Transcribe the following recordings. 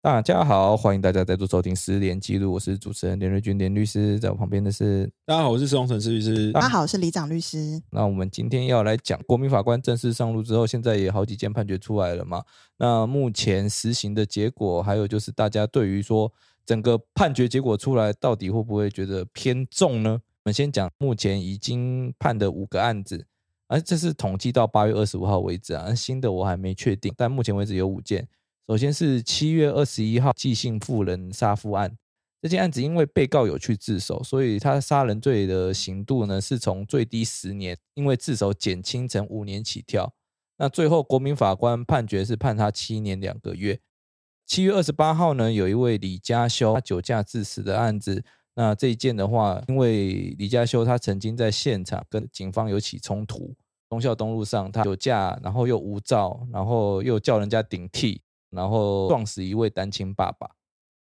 大家好，欢迎大家再度收听《失联记录》，我是主持人连瑞君连律师，在我旁边的是大家好，我是施宏成施律师。大家好，我是李长律师。那我们今天要来讲国民法官正式上路之后，现在也好几件判决出来了嘛？那目前实行的结果，还有就是大家对于说整个判决结果出来，到底会不会觉得偏重呢？我们先讲目前已经判的五个案子，而这是统计到八月二十五号为止啊，新的我还没确定，但目前为止有五件。首先是七月二十一号寄信妇人杀夫案，这件案子因为被告有去自首，所以他杀人罪的刑度呢是从最低十年，因为自首减轻成五年起跳。那最后国民法官判决是判他七年两个月。七月二十八号呢，有一位李家修他酒驾致死的案子，那这一件的话，因为李家修他曾经在现场跟警方有起冲突，忠孝东路上他酒驾，然后又无照，然后又叫人家顶替。然后撞死一位单亲爸爸，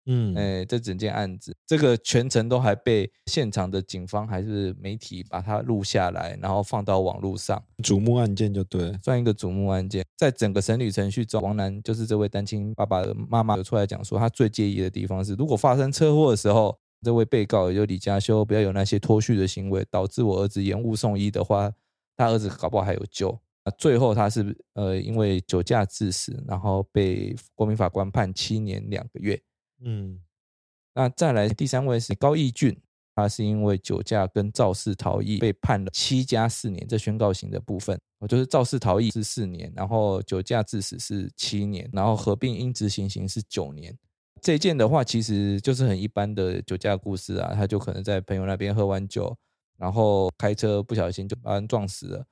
嗯，哎，这整件案子，这个全程都还被现场的警方还是媒体把它录下来，然后放到网络上，瞩目案件就对，算一个瞩目案件。在整个审理程序中，王楠就是这位单亲爸爸的妈妈有出来讲说，他最介意的地方是，如果发生车祸的时候，这位被告也就李家修不要有那些脱序的行为，导致我儿子延误送医的话，他儿子搞不好还有救。那最后他是呃因为酒驾致死，然后被国民法官判七年两个月。嗯，那再来第三位是高义俊，他是因为酒驾跟肇事逃逸被判了七加四年，这宣告刑的部分，我就是肇事逃逸是四年，然后酒驾致死是七年，然后合并应执行刑是九年。这件的话其实就是很一般的酒驾故事啊，他就可能在朋友那边喝完酒，然后开车不小心就把人撞死了。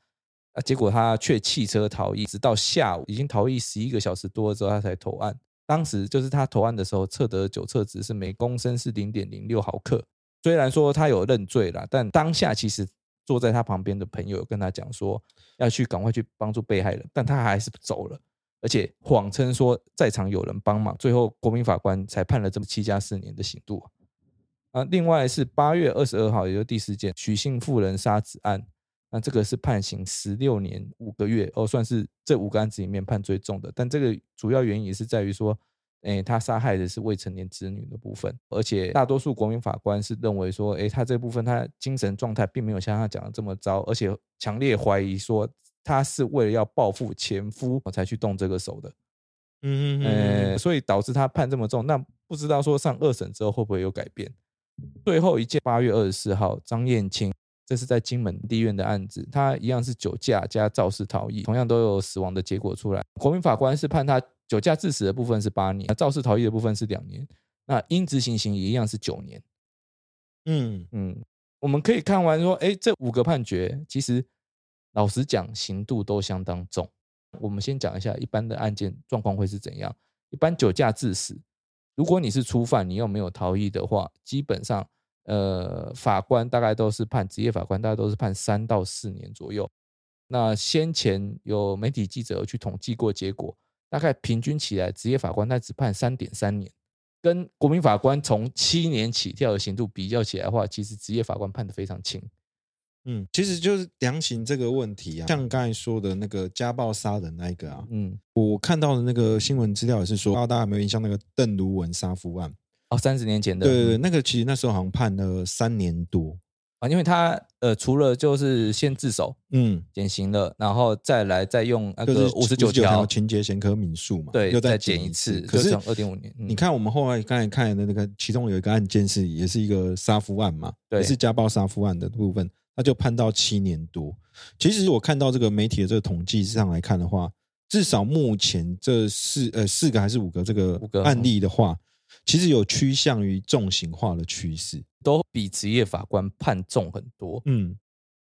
啊！结果他却弃车逃逸，直到下午已经逃逸十一个小时多之后，他才投案。当时就是他投案的时候，测得酒测值是每公升是零点零六毫克。虽然说他有认罪了，但当下其实坐在他旁边的朋友跟他讲说要去赶快去帮助被害人，但他还是走了，而且谎称说在场有人帮忙。最后国民法官才判了这么七加四年的刑度。啊，另外是八月二十二号，也就是第四件许姓妇人杀子案。那这个是判刑十六年五个月哦，算是这五个案子里面判最重的。但这个主要原因也是在于说，哎，他杀害的是未成年子女的部分，而且大多数国民法官是认为说，哎，他这部分他精神状态并没有像他讲的这么糟，而且强烈怀疑说他是为了要报复前夫才去动这个手的。嗯嗯嗯，所以导致他判这么重。那不知道说上二审之后会不会有改变？最后一件，八月二十四号，张燕青。这是在金门地院的案子，他一样是酒驾加肇事逃逸，同样都有死亡的结果出来。国民法官是判他酒驾致死的部分是八年，肇事逃逸的部分是两年，那应执行刑一样是九年。嗯嗯，我们可以看完说，哎，这五个判决其实老实讲，刑度都相当重。我们先讲一下一般的案件状况会是怎样。一般酒驾致死，如果你是初犯，你又没有逃逸的话，基本上。呃，法官大概都是判职业法官，大概都是判三到四年左右。那先前有媒体记者去统计过结果，大概平均起来，职业法官他只判三点三年，跟国民法官从七年起跳的刑度比较起来的话，其实职业法官判的非常轻。嗯，其实就是量刑这个问题啊，像刚才说的那个家暴杀人那一个啊，嗯，我看到的那个新闻资料也是说，大家有没有印象那个邓如文杀夫案？哦，三十年前的，对对对，那个其实那时候好像判了三年多啊，因为他呃，除了就是先自首，嗯，减刑了，然后再来再用那个五十九条情节前科民诉嘛，对，又再减一次，可是二点五年。你看我们后来刚才看的那个，其中有一个案件是也是一个杀夫案嘛，也是家暴杀夫案的部分，他就判到七年多。其实我看到这个媒体的这个统计上来看的话，至少目前这四呃四个还是五个这个案例的话。其实有趋向于重刑化的趋势，都比职业法官判重很多。嗯，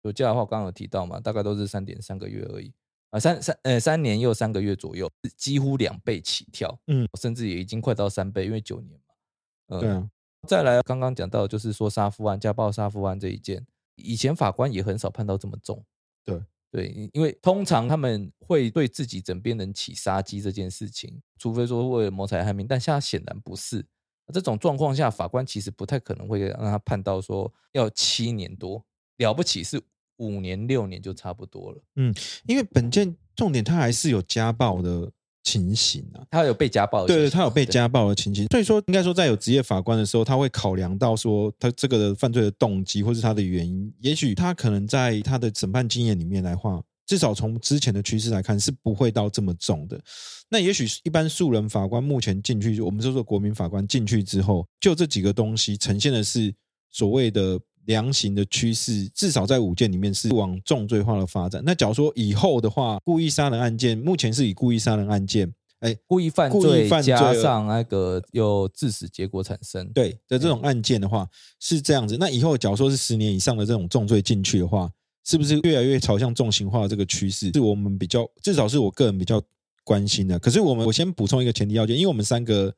酒驾的话，刚刚有提到嘛，大概都是三点三个月而已啊，三三呃三年又三个月左右，几乎两倍起跳。嗯，甚至也已经快到三倍，因为九年嘛。对啊。再来，刚刚讲到就是说杀夫案、家暴杀夫案这一件，以前法官也很少判到这么重。对对，因为通常他们会对自己枕边人起杀机这件事情，除非说为了谋财害命，但现在显然不是。这种状况下，法官其实不太可能会让他判到说要七年多，了不起是五年六年就差不多了。嗯，因为本件重点他还是有家暴的情形啊，他有被家暴，对，他有被家暴的情形。所以说，应该说在有职业法官的时候，他会考量到说他这个犯罪的动机或是他的原因，也许他可能在他的审判经验里面来话。至少从之前的趋势来看，是不会到这么重的。那也许一般素人法官目前进去，我们就说国民法官进去之后，就这几个东西呈现的是所谓的量刑的趋势，至少在五件里面是往重罪化的发展。那假如说以后的话，故意杀人案件目前是以故意杀人案件，哎，故意犯罪加上那个有致死结果产生，对的这种案件的话是这样子。那以后假如说是十年以上的这种重罪进去的话。是不是越来越朝向重刑化的这个趋势？是我们比较，至少是我个人比较关心的。可是我们，我先补充一个前提要件，因为我们三个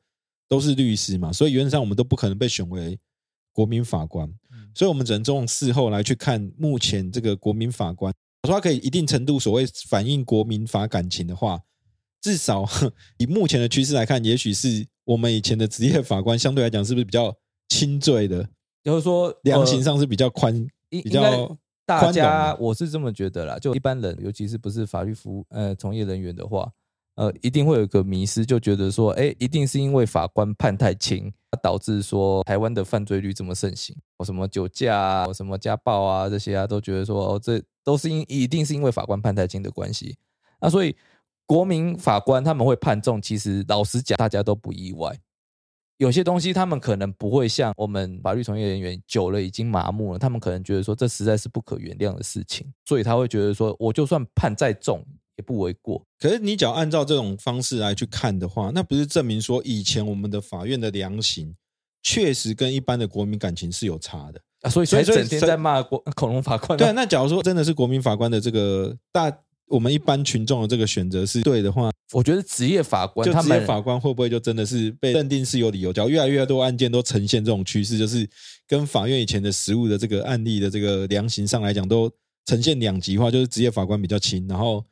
都是律师嘛，所以原则上我们都不可能被选为国民法官，所以我们只能从事后来去看目前这个国民法官，我说他可以一定程度所谓反映国民法感情的话，至少以目前的趋势来看，也许是我们以前的职业法官相对来讲是不是比较轻罪的，就是说量刑上是比较宽，比较。大家，我是这么觉得啦。就一般人，尤其是不是法律服务呃从业人员的话，呃，一定会有一个迷失，就觉得说，哎，一定是因为法官判太轻，导致说台湾的犯罪率这么盛行，什么酒驾啊，什么家暴啊这些啊，都觉得说，哦，这都是因一定是因为法官判太轻的关系。那所以国民法官他们会判重，其实老实讲，大家都不意外。有些东西他们可能不会像我们法律从业人员久了已经麻木了，他们可能觉得说这实在是不可原谅的事情，所以他会觉得说我就算判再重也不为过。可是你只要按照这种方式来去看的话，那不是证明说以前我们的法院的量刑确实跟一般的国民感情是有差的啊？所以才整天在骂国 恐龙法官。对，那假如说真的是国民法官的这个大。我们一般群众的这个选择是对的话，我觉得职业法官，就职业法官会不会就真的是被认定是有理由？只要越来越多案件都呈现这种趋势，就是跟法院以前的实务的这个案例的这个量刑上来讲，都呈现两极化，就是职业法官比较轻，然后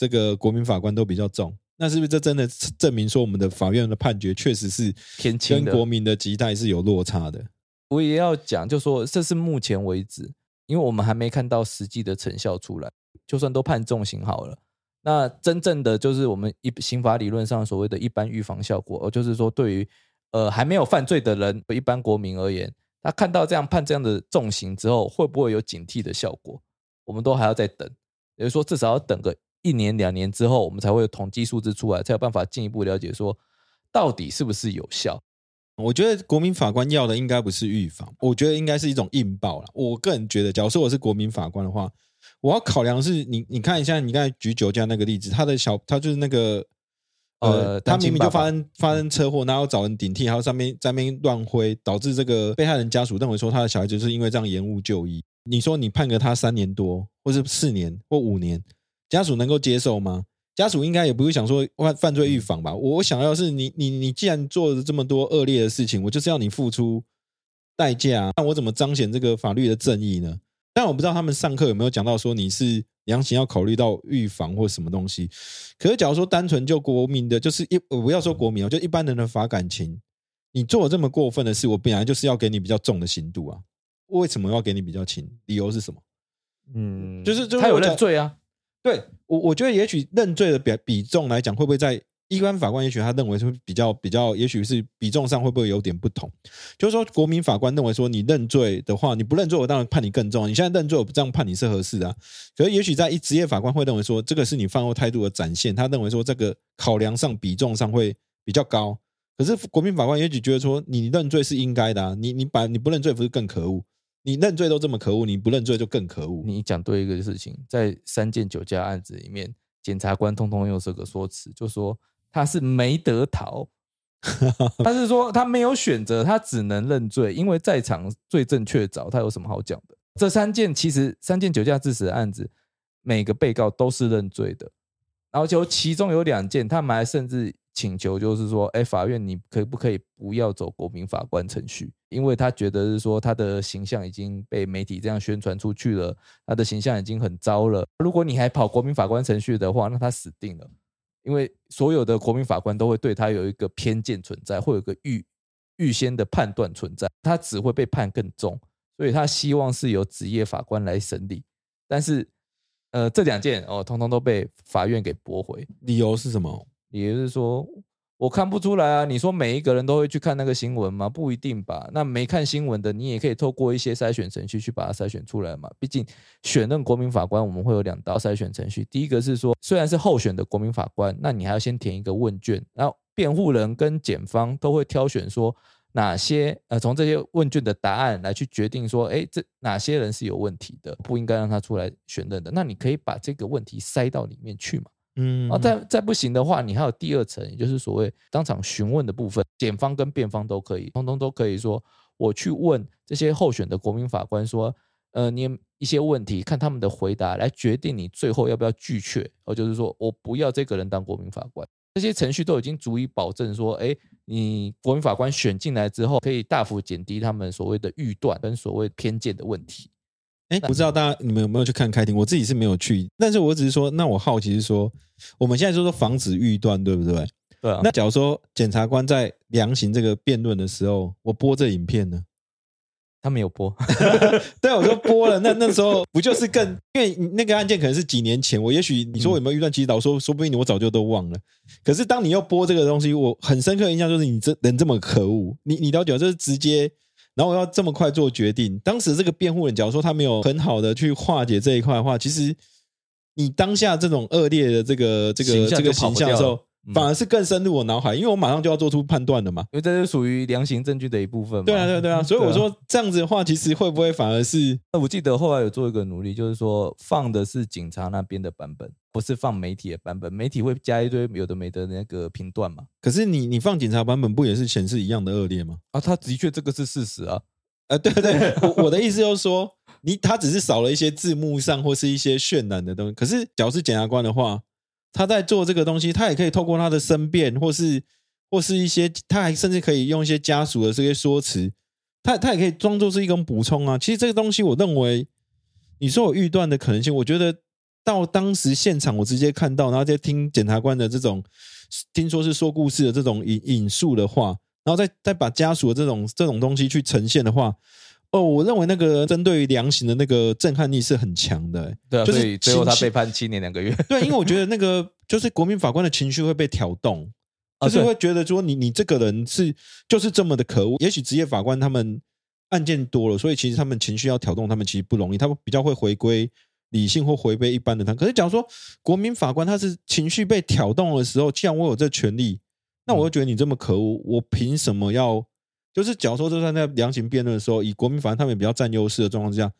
这个国民法官都比较重。那是不是这真的证明说我们的法院的判决确实是偏轻，跟国民的期待是有落差的？我也要讲，就说这是目前为止，因为我们还没看到实际的成效出来。就算都判重刑好了，那真正的就是我们一刑法理论上所谓的一般预防效果，就是说对于呃还没有犯罪的人，一般国民而言，他看到这样判这样的重刑之后，会不会有警惕的效果？我们都还要再等，也就是说至少要等个一年两年之后，我们才会有统计数字出来，才有办法进一步了解说到底是不是有效。我觉得国民法官要的应该不是预防，我觉得应该是一种硬报了。我个人觉得，假如说我是国民法官的话。我要考量是你，你看一下，你刚才举酒驾那个例子，他的小他就是那个，呃，他明明就发生发生车祸，然后找人顶替，然后上面在那边乱挥，导致这个被害人家属认为说他的小孩就是因为这样延误就医。你说你判个他三年多，或是四年或五年，家属能够接受吗？家属应该也不会想说犯犯罪预防吧？我想要是你你你既然做了这么多恶劣的事情，我就是要你付出代价，那我怎么彰显这个法律的正义呢？但我不知道他们上课有没有讲到说你是量刑要考虑到预防或什么东西。可是假如说单纯就国民的，就是一我不要说国民哦，就一般人的法感情，你做了这么过分的事，我本来就是要给你比较重的刑度啊。为什么要给你比较轻？理由是什么？嗯，就是他有认罪啊。对我，我觉得也许认罪的比比重来讲，会不会在？一般法官也许他认为是比较比较，也许是比重上会不会有点不同？就是说，国民法官认为说，你认罪的话，你不认罪，我当然判你更重。你现在认罪，我不这样判你是合适的。可是，也许在一职业法官会认为说，这个是你犯后态度的展现。他认为说，这个考量上比重上会比较高。可是，国民法官也许觉得说，你认罪是应该的啊。你你把你不认罪不是更可恶？你认罪都这么可恶，你不认罪就更可恶。你讲对一个事情，在三件酒驾案子里面，检察官通通用这个说辞，就说。他是没得逃，他是说他没有选择，他只能认罪，因为在场罪证确凿，他有什么好讲的？这三件其实三件酒驾致死的案子，每个被告都是认罪的，然后就其中有两件，他们还甚至请求，就是说，哎，法院你可不可以不要走国民法官程序？因为他觉得是说他的形象已经被媒体这样宣传出去了，他的形象已经很糟了。如果你还跑国民法官程序的话，那他死定了。因为所有的国民法官都会对他有一个偏见存在，会有个预预先的判断存在，他只会被判更重。所以他希望是由职业法官来审理，但是。呃，这两件哦，通通都被法院给驳回。理由是什么？也就是说，我看不出来啊。你说每一个人都会去看那个新闻吗？不一定吧。那没看新闻的，你也可以透过一些筛选程序去把它筛选出来嘛。毕竟选任国民法官，我们会有两道筛选程序。第一个是说，虽然是候选的国民法官，那你还要先填一个问卷，然后辩护人跟检方都会挑选说。哪些呃，从这些问卷的答案来去决定说，哎，这哪些人是有问题的，不应该让他出来选任的？那你可以把这个问题塞到里面去嘛？嗯，啊，再再不行的话，你还有第二层，也就是所谓当场询问的部分，检方跟辩方都可以，通通都可以说，我去问这些候选的国民法官说，呃，你一些问题，看他们的回答来决定你最后要不要拒绝，哦就是说我不要这个人当国民法官。这些程序都已经足以保证说，哎，你国民法官选进来之后，可以大幅减低他们所谓的预断跟所谓偏见的问题。哎，不知道大家你们有没有去看开庭？我自己是没有去，但是我只是说，那我好奇是说，我们现在说说防止预断，对不对？对啊。那假如说检察官在量刑这个辩论的时候，我播这影片呢？他没有播，对，我就播了。那那时候不就是更，因为那个案件可能是几年前，我也许你说有没有预断？其实老说说不定我早就都忘了。可是当你要播这个东西，我很深刻印象就是你这人这么可恶，你你了解就是直接，然后我要这么快做决定。当时这个辩护人假如说他没有很好的去化解这一块的话，其实你当下这种恶劣的这个这个这个形象的时候。反而是更深入我脑海，因为我马上就要做出判断了嘛。因为这是属于量刑证据的一部分。对啊，对啊对啊，所以我说这样子的话，其实会不会反而是？那我记得后来有做一个努力，就是说放的是警察那边的版本，不是放媒体的版本。媒体会加一堆有的没的那个评断嘛。可是你你放警察版本，不也是显示一样的恶劣吗？啊，他的确这个是事实啊。啊，对对，我我的意思就是说，你他只是少了一些字幕上或是一些渲染的东西。可是，假如是检察官的话。他在做这个东西，他也可以透过他的申辩，或是或是一些，他还甚至可以用一些家属的这些说辞，他他也可以装作是一种补充啊。其实这个东西，我认为你说有预断的可能性，我觉得到当时现场我直接看到，然后再听检察官的这种听说是说故事的这种引引述的话，然后再再把家属的这种这种东西去呈现的话。哦，我认为那个针对于量刑的那个震撼力是很强的，对，就是最后他被判七年两个月。对，因为我觉得那个就是国民法官的情绪会被挑动，就是会觉得说你你这个人是就是这么的可恶。也许职业法官他们案件多了，所以其实他们情绪要挑动他们其实不容易，他们比较会回归理性或回归一般的他。可是假如说国民法官他是情绪被挑动的时候，既然我有这权利，那我就觉得你这么可恶，我凭什么要？就是假如说，就算在量刑辩论的时候，以国民法官他们比较占优势的状况之下，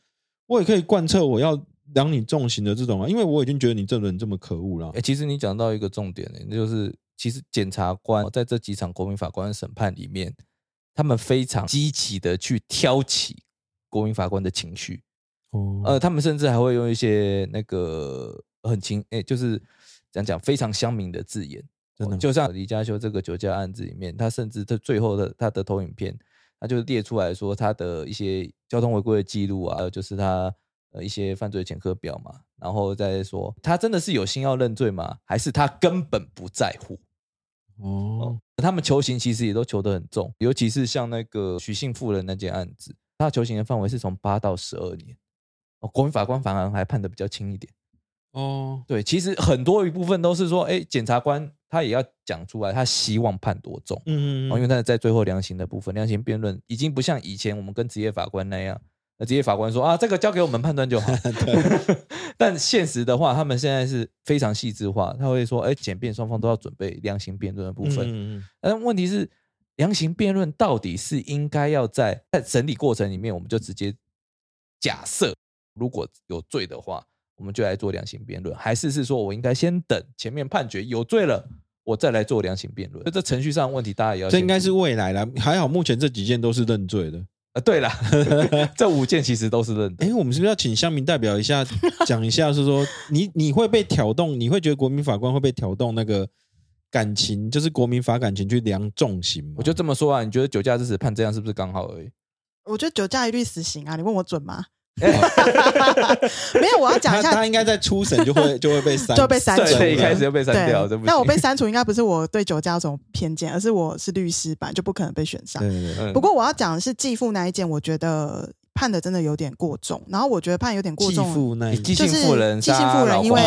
我也可以贯彻我要量你重刑的这种啊，因为我已经觉得你这人这么可恶了。哎，其实你讲到一个重点呢，那就是其实检察官在这几场国民法官审判里面，他们非常积极的去挑起国民法官的情绪。哦，呃，他们甚至还会用一些那个很情，哎，就是讲讲非常乡民的字眼。就像李家修这个酒驾案子里面，他甚至他最后的他的投影片，他就列出来说他的一些交通违规的记录啊，还有就是他呃一些犯罪前科表嘛，然后再说他真的是有心要认罪吗？还是他根本不在乎？哦，他们求刑其实也都求得很重，尤其是像那个许姓妇人那件案子，他求刑的范围是从八到十二年，哦，国民法官反而还判的比较轻一点。哦，对，其实很多一部分都是说，哎，检察官他也要讲出来，他希望判多重，嗯嗯，因为他在最后量刑的部分，量刑辩论已经不像以前我们跟职业法官那样，那职业法官说啊，这个交给我们判断就好。但现实的话，他们现在是非常细致化，他会说，哎，检辩双方都要准备量刑辩论的部分。嗯嗯，但问题是，量刑辩论到底是应该要在在审理过程里面，我们就直接假设，如果有罪的话。我们就来做量刑辩论，还是是说我应该先等前面判决有罪了，我再来做量刑辩论？这程序上问题，大家也要。这应该是未来了，还好目前这几件都是认罪的啊。对了，这五件其实都是认。哎，我们是不是要请乡民代表一下讲一下，是说你你会被挑动，你会觉得国民法官会被挑动那个感情，就是国民法感情去量重刑。我就这么说啊，你觉得酒驾致死判这样是不是刚好而已？我觉得酒驾一律死刑啊！你问我准吗？没有，我要讲一下，他应该在初审就会 就会被删，就被删除，一开始就被删掉。那我被删除应该不是我对酒驾有什么偏见，而是我是律师版，就不可能被选上。不过我要讲的是继父那一件，我觉得。判的真的有点过重，然后我觉得判有点过重，就是妇人，继性妇人，因为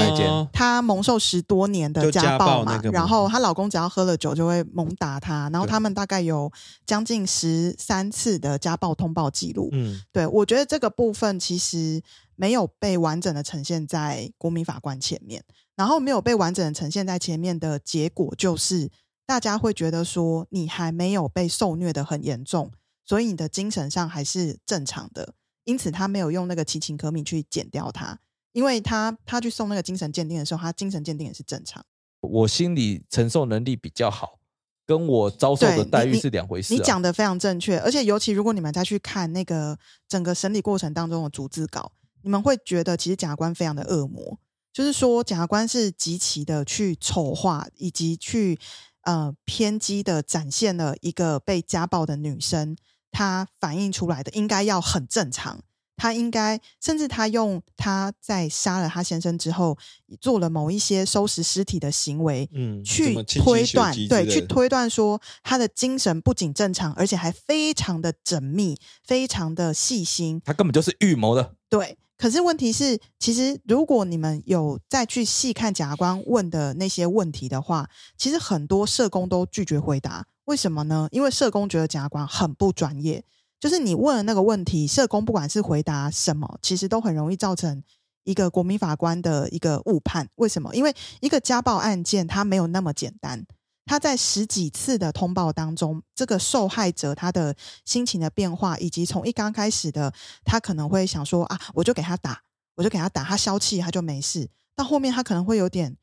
她蒙受十多年的家暴嘛，然后她老公只要喝了酒就会猛打她，然后他们大概有将近十三次的家暴通报记录。嗯，对我觉得这个部分其实没有被完整的呈现在国民法官前面，然后没有被完整的呈现在前面的结果就是大家会觉得说你还没有被受虐的很严重。所以你的精神上还是正常的，因此他没有用那个其情可悯去减掉他，因为他他去送那个精神鉴定的时候，他精神鉴定也是正常。我心理承受能力比较好，跟我遭受的待遇是两回事。你讲的非常正确，而且尤其如果你们再去看那个整个审理过程当中的逐字稿，你们会觉得其实检察官非常的恶魔，就是说检察官是极其的去丑化以及去呃偏激的展现了一个被家暴的女生。他反映出来的应该要很正常，他应该甚至他用他在杀了他先生之后做了某一些收拾尸体的行为，嗯，去推断，对，去推断说他的精神不仅正常，而且还非常的缜密，非常的细心，他根本就是预谋的。对，可是问题是，其实如果你们有再去细看检察官问的那些问题的话，其实很多社工都拒绝回答。为什么呢？因为社工觉得检察官很不专业，就是你问的那个问题，社工不管是回答什么，其实都很容易造成一个国民法官的一个误判。为什么？因为一个家暴案件它没有那么简单，他在十几次的通报当中，这个受害者他的心情的变化，以及从一刚开始的他可能会想说啊，我就给他打，我就给他打，他消气他就没事，到后面他可能会有点。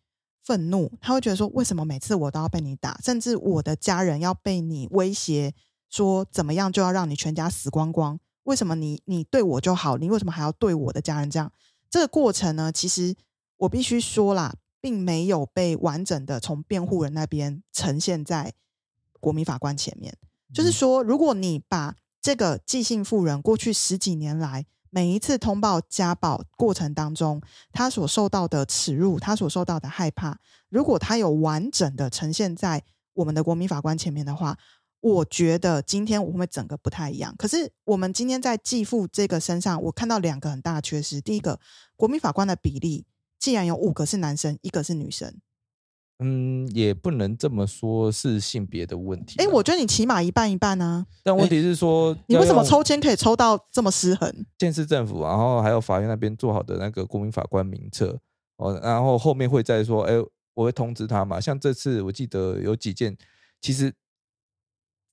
愤怒，他会觉得说：“为什么每次我都要被你打？甚至我的家人要被你威胁，说怎么样就要让你全家死光光？为什么你你对我就好，你为什么还要对我的家人这样？这个过程呢？其实我必须说啦，并没有被完整的从辩护人那边呈现在国民法官前面。就是说，如果你把这个寄信妇人过去十几年来。”每一次通报家暴过程当中，他所受到的耻辱，他所受到的害怕，如果他有完整的呈现在我们的国民法官前面的话，我觉得今天我会整个不太一样。可是我们今天在继父这个身上，我看到两个很大的缺失。第一个，国民法官的比例，既然有五个是男生，一个是女生。嗯，也不能这么说，是性别的问题。哎，我觉得你起码一半一半啊。但问题是说，你为什么抽签可以抽到这么失衡？县市政府，然后还有法院那边做好的那个国民法官名册哦，然后后面会再说，哎，我会通知他嘛。像这次我记得有几件，其实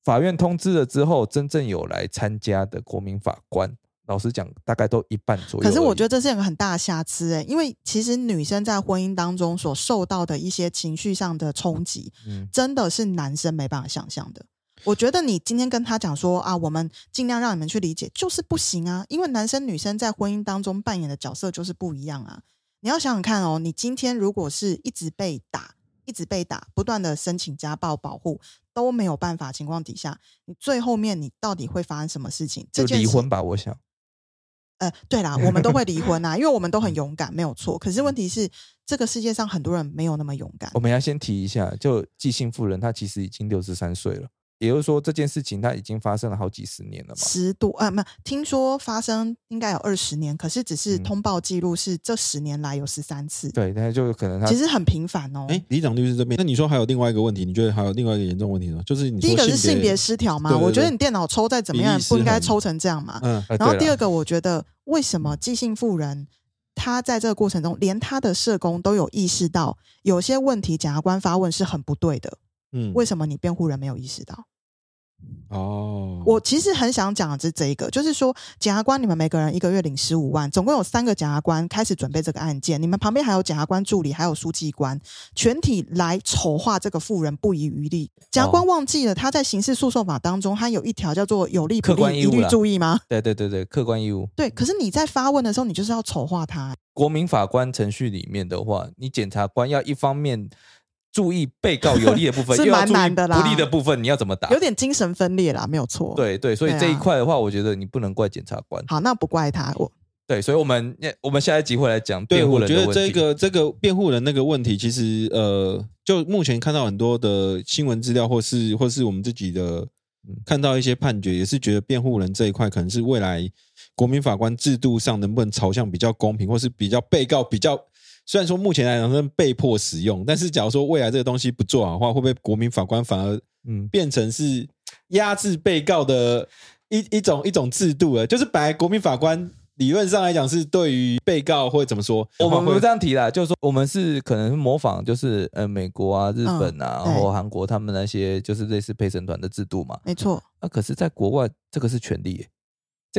法院通知了之后，真正有来参加的国民法官。老实讲，大概都一半左右。可是我觉得这是一个很大的瑕疵哎，因为其实女生在婚姻当中所受到的一些情绪上的冲击，嗯，真的是男生没办法想象的。我觉得你今天跟他讲说啊，我们尽量让你们去理解，就是不行啊，因为男生女生在婚姻当中扮演的角色就是不一样啊。你要想想看哦，你今天如果是一直被打，一直被打，不断的申请家暴保护都没有办法情况底下，你最后面你到底会发生什么事情？就离婚吧，我想。呃，对啦，我们都会离婚啊，因为我们都很勇敢，没有错。可是问题是，这个世界上很多人没有那么勇敢。我们要先提一下，就寄信夫人，她其实已经六十三岁了。也就是说，这件事情它已经发生了好几十年了嘛？十多啊，没有听说发生应该有二十年，可是只是通报记录是这十年来有十三次。对，那就可能他其实很频繁哦。哎，李长律师这边，那你说还有另外一个问题？你觉得还有另外一个严重问题吗？就是你第一个是性别失调吗？我觉得你电脑抽再怎么样不应该抽成这样嘛。嗯。然后第二个，我觉得为什么寄信妇人他在这个过程中，连他的社工都有意识到有些问题，检察官发问是很不对的。嗯。为什么你辩护人没有意识到？哦，我其实很想讲的是这一个，就是说检察官，你们每个人一个月领十五万，总共有三个检察官开始准备这个案件，你们旁边还有检察官助理，还有书记官，全体来丑化这个富人不遗余力。检察官忘记了他在刑事诉讼法当中，他有一条叫做有利不利一律注意吗？对对对对，客观义务。对，可是你在发问的时候，你就是要丑化他。国民法官程序里面的话，你检察官要一方面。注意被告有利的部分，是蛮难的啦不利的部分，你要怎么打？有点精神分裂啦，没有错。，对对，所以这一块的话，我觉得你不能怪检察官。好，那不怪他，我对，所以我们我们下一集会来讲，辩护我觉得人的问题。这个这个辩护人那个问题，其实呃，就目前看到很多的新闻资料，或是或是我们自己的嗯看到一些判决，也是觉得辩护人这一块可能是未来国民法官制度上能不能朝向比较公平，或是比较被告比较。虽然说目前来讲是被迫使用，但是假如说未来这个东西不做好的话，会不会国民法官反而嗯，变成是压制被告的一一种一种制度了？就是本来国民法官理论上来讲是对于被告或怎么说，我们会不这样提啦，就是说我们是可能模仿，就是呃美国啊、日本啊，嗯然后韩国他们那些就是类似陪审团的制度嘛。没错。啊，可是在国外这个是权利耶，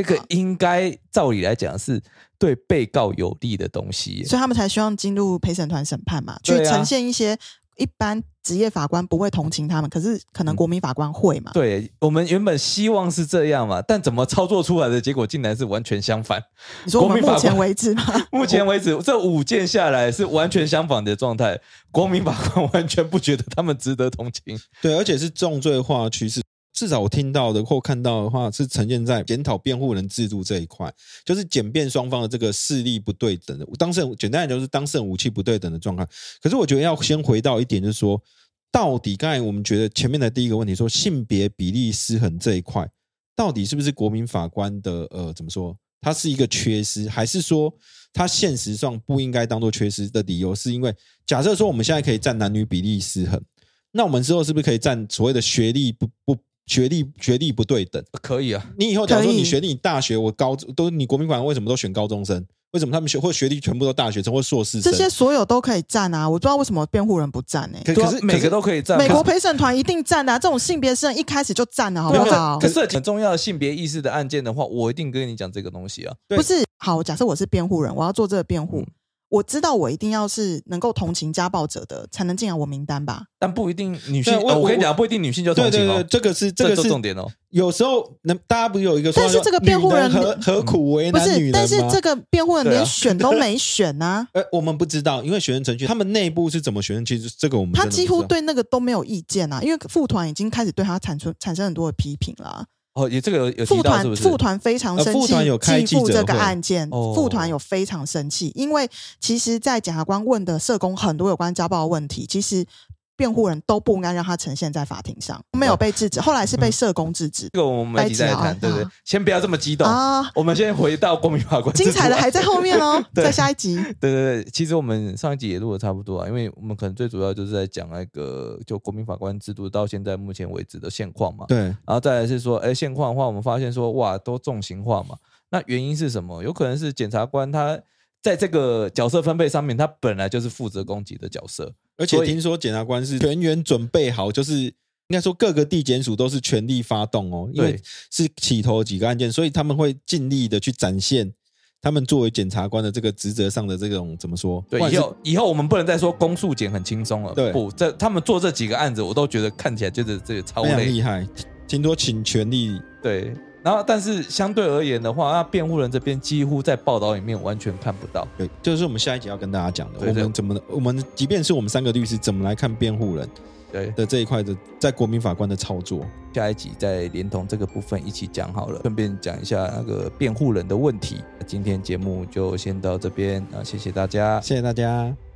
这个好应该照理来讲是对被告有利的东西。所以他们才希望进入陪审团审判嘛，去呈现一些一般职业法官不会同情他们，可是可能国民法官会嘛。嗯对我们原本希望是这样嘛，但怎么操作出来的结果竟然是完全相反。你说我们国民法官目前为止吗，目前为止，这五件下来是完全相反的状态。国民法官完全不觉得他们值得同情。对，而且是重罪化的趋势。至少我听到的或看到的话，是呈现在检讨辩护人制度这一块，就是检辩双方的这个势力不对等的，当事人简单来讲就是当事人武器不对等的状况。可是我觉得要先回到一点，就是说，到底刚才我们觉得前面的第一个问题说性别比例失衡这一块，到底是不是国民法官的呃怎么说？它是一个缺失，还是说它现实上不应该当做缺失的理由，是因为假设说我们现在可以占男女比例失衡，那我们之后是不是可以占所谓的学历不不学历学历不对等？可以啊，你以后假如说你学历你大学我高都你国民法官为什么都选高中生？为什么他们学或学历全部都大学生或硕士生？这些所有都可以占啊，我不知道为什么辩护人不占呢、可可是每个都可以占。美国陪审团一定占的、啊，这种性别是一开始就占了，好不好可？是很重要的性别意识的案件的话，我一定跟你讲这个东西啊。不是，好，假设我是辩护人，我要做这个辩护，嗯我知道我一定要是能够同情家暴者的，才能进来我名单吧？但不一定女性，我我呃我跟你讲，不一定女性就同情哦对对对，。这个是这个是这重点哦。有时候能大家不是有一个说，但是这个辩护人何何苦为不是，难女人吗但是这个辩护人连 选都没选啊，呃，我们不知道，因为学生程序他们内部是怎么选，其实这个我们他真的不知道几乎对那个都没有意见啊，因为副团已经开始对他产生产生很多的批评了啊。哦，也这个有有提副团到是不是？副团非常呃生气，副团有开记者继父这个案件，哦副团有非常生气，因为其实，在检察官问的社工很多有关家暴的问题，其实辩护人都不应该让他呈现在法庭上，没有被制止，后来是被社工制止这个我们媒体再来谈，对不对？先不要这么激动，啊。我们先回到公民法官。精彩的还在后面哦，对在下一集。对对对，其实我们上一集也录的差不多啊，因为我们可能最主要就是在讲那个就国民法官制度到现在目前为止的现况嘛。对然后再来是说，哎，现况的话，我们发现说，哇，都重型化嘛。那原因是什么？有可能是检察官他在这个角色分配上面，他本来就是负责攻击的角色。而且听说检察官是全员准备好，就是应该说各个地检署都是全力发动哦，因为是起头几个案件，所以他们会尽力的去展现他们作为检察官的这个职责上的这种怎么说？对，以后以后我们不能再说公诉检很轻松了。对不，这他们做这几个案子，我都觉得看起来就是这个超累。厉害，听说请全力对，然后但是相对而言的话，那辩护人这边几乎在报道里面完全看不到。对，就是我们下一集要跟大家讲的，我们怎么，我们即便是我们三个律师怎么来看辩护人对，的这一块的，在国民法官的操作。下一集再连同这个部分一起讲好了，顺便讲一下那个辩护人的问题。今天节目就先到这边啊，谢谢大家。谢谢大家。